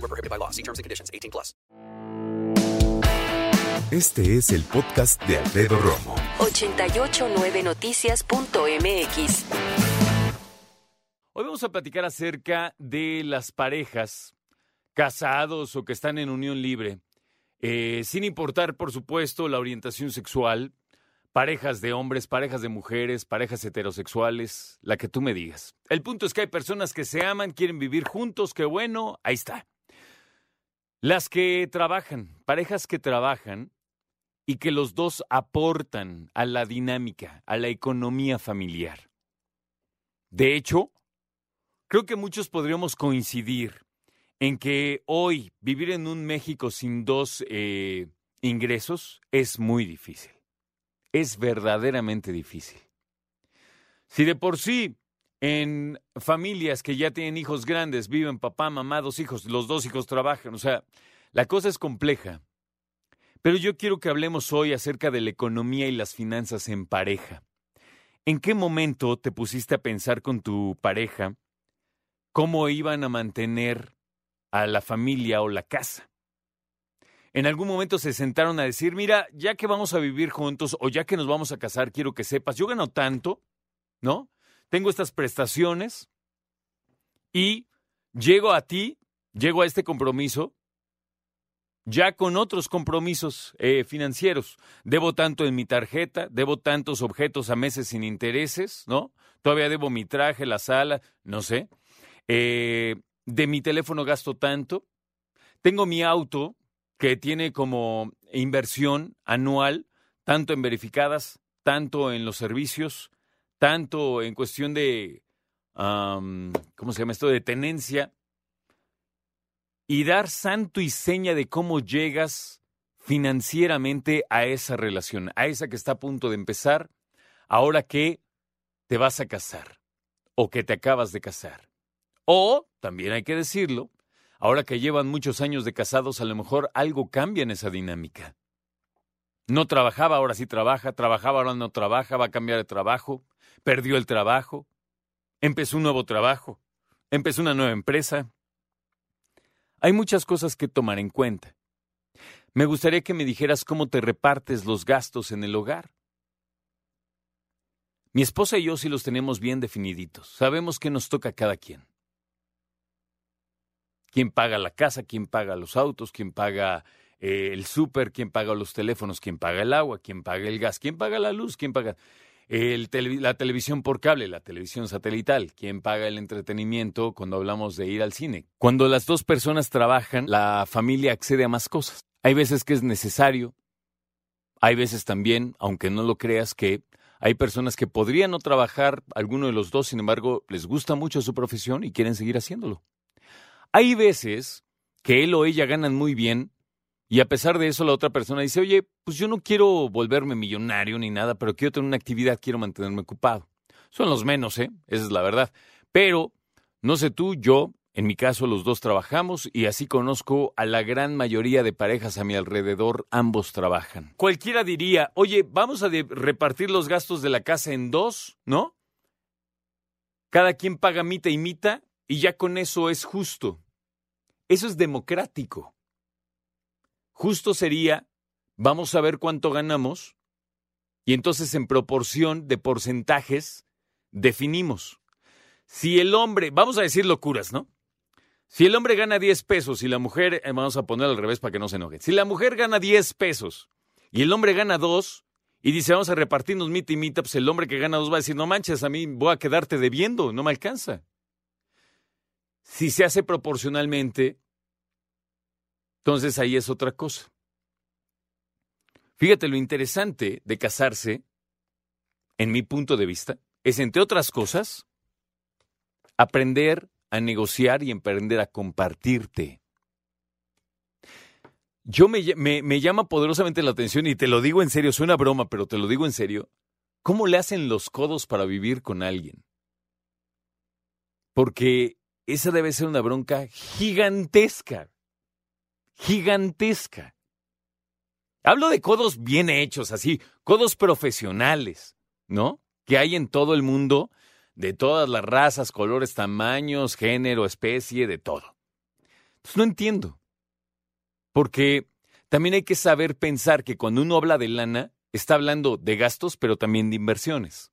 Void were prohibited by law. See terms and conditions. 18 plus. Este es el podcast de Alfredo Romo. 889noticias.mx. Hoy vamos a platicar acerca de las parejas casados o que están en unión libre, eh, sin importar, por supuesto, la orientación sexual, parejas de hombres, parejas de mujeres, parejas heterosexuales, la que tú me digas. El punto es que hay personas que se aman, quieren vivir juntos, qué bueno, ahí está. Las que trabajan, parejas que trabajan y que los dos aportan a la dinámica, a la economía familiar. De hecho, creo que muchos podríamos coincidir en que hoy vivir en un México sin dos eh, ingresos es muy difícil. Es verdaderamente difícil. Si de por sí en familias que ya tienen hijos grandes, viven papá, mamá, dos hijos, los dos hijos trabajan, o sea, la cosa es compleja. Pero yo quiero que hablemos hoy acerca de la economía y las finanzas en pareja. ¿En qué momento te pusiste a pensar con tu pareja cómo iban a mantener a la familia o la casa? En algún momento se sentaron a decir, mira, ya que vamos a vivir juntos o ya que nos vamos a casar, quiero que sepas, yo gano tanto, ¿no? Tengo estas prestaciones y llego a ti, llego a este compromiso ya con otros compromisos eh, financieros. Debo tanto en mi tarjeta, debo tantos objetos a meses sin intereses, ¿no? Todavía debo mi traje, la sala, no sé. Eh, de mi teléfono gasto tanto. Tengo mi auto que tiene como inversión anual, tanto en verificadas, tanto en los servicios, tanto en cuestión de, ¿cómo se llama esto?, de tenencia y dar santo y seña de cómo llegas financieramente a esa relación, a esa que está a punto de empezar, ahora que te vas a casar o que te acabas de casar. O, también hay que decirlo, ahora que llevan muchos años de casados, a lo mejor algo cambia en esa dinámica. No trabajaba, ahora sí trabaja, trabajaba, ahora no trabaja, va a cambiar de trabajo, perdió el trabajo, empezó un nuevo trabajo, empezó una nueva empresa, hay muchas cosas que tomar en cuenta. Me gustaría que me dijeras cómo te repartes los gastos en el hogar. Mi esposa y yo sí los tenemos bien definiditos. Sabemos qué nos toca a cada quien. ¿Quién paga la casa? ¿Quién paga los autos? ¿Quién paga eh, el súper? ¿Quién paga los teléfonos? ¿Quién paga el agua? ¿Quién paga el gas? ¿Quién paga la luz? ¿Quién paga la televisión por cable, la televisión satelital, quién paga el entretenimiento cuando hablamos de ir al cine. Cuando las dos personas trabajan, la familia accede a más cosas. Hay veces que es necesario, hay veces también, aunque no lo creas, que hay personas que podrían no trabajar, alguno de los dos, sin embargo, les gusta mucho su profesión y quieren seguir haciéndolo. Hay veces que él o ella ganan muy bien y a pesar de eso, la otra persona dice, oye, pues yo no quiero volverme millonario ni nada, pero quiero tener una actividad, quiero mantenerme ocupado. Son los menos, ¿eh? Esa es la verdad. Pero, no sé tú, yo, en mi caso, los dos trabajamos y así conozco a la gran mayoría de parejas a mi alrededor, ambos trabajan. Cualquiera diría, oye, vamos a repartir los gastos de la casa en dos, ¿no? Cada quien paga mitad y mitad y ya con eso es justo. Eso es democrático. Justo sería, vamos a ver cuánto ganamos y entonces en proporción de porcentajes definimos. Si el hombre, vamos a decir locuras, ¿no? Si el hombre gana 10 pesos y la mujer, eh, vamos a poner al revés para que no se enoje. Si la mujer gana 10 pesos y el hombre gana 2 y dice vamos a repartirnos mitad y mitad, pues el hombre que gana 2 va a decir, no manches, a mí voy a quedarte debiendo, no me alcanza. Si se hace proporcionalmente, entonces ahí es otra cosa. Fíjate, lo interesante de casarse, en mi punto de vista, es, entre otras cosas, aprender a negociar y aprender a compartirte. yo me, me, me llama poderosamente la atención y te lo digo en serio, suena broma, pero te lo digo en serio. ¿Cómo le hacen los codos para vivir con alguien? Porque esa debe ser una bronca gigantesca. Gigantesca. Hablo de codos bien hechos, así, codos profesionales, ¿no? Que hay en todo el mundo, de todas las razas, colores, tamaños, género, especie, de todo. Pues no entiendo. Porque también hay que saber pensar que cuando uno habla de lana, está hablando de gastos, pero también de inversiones.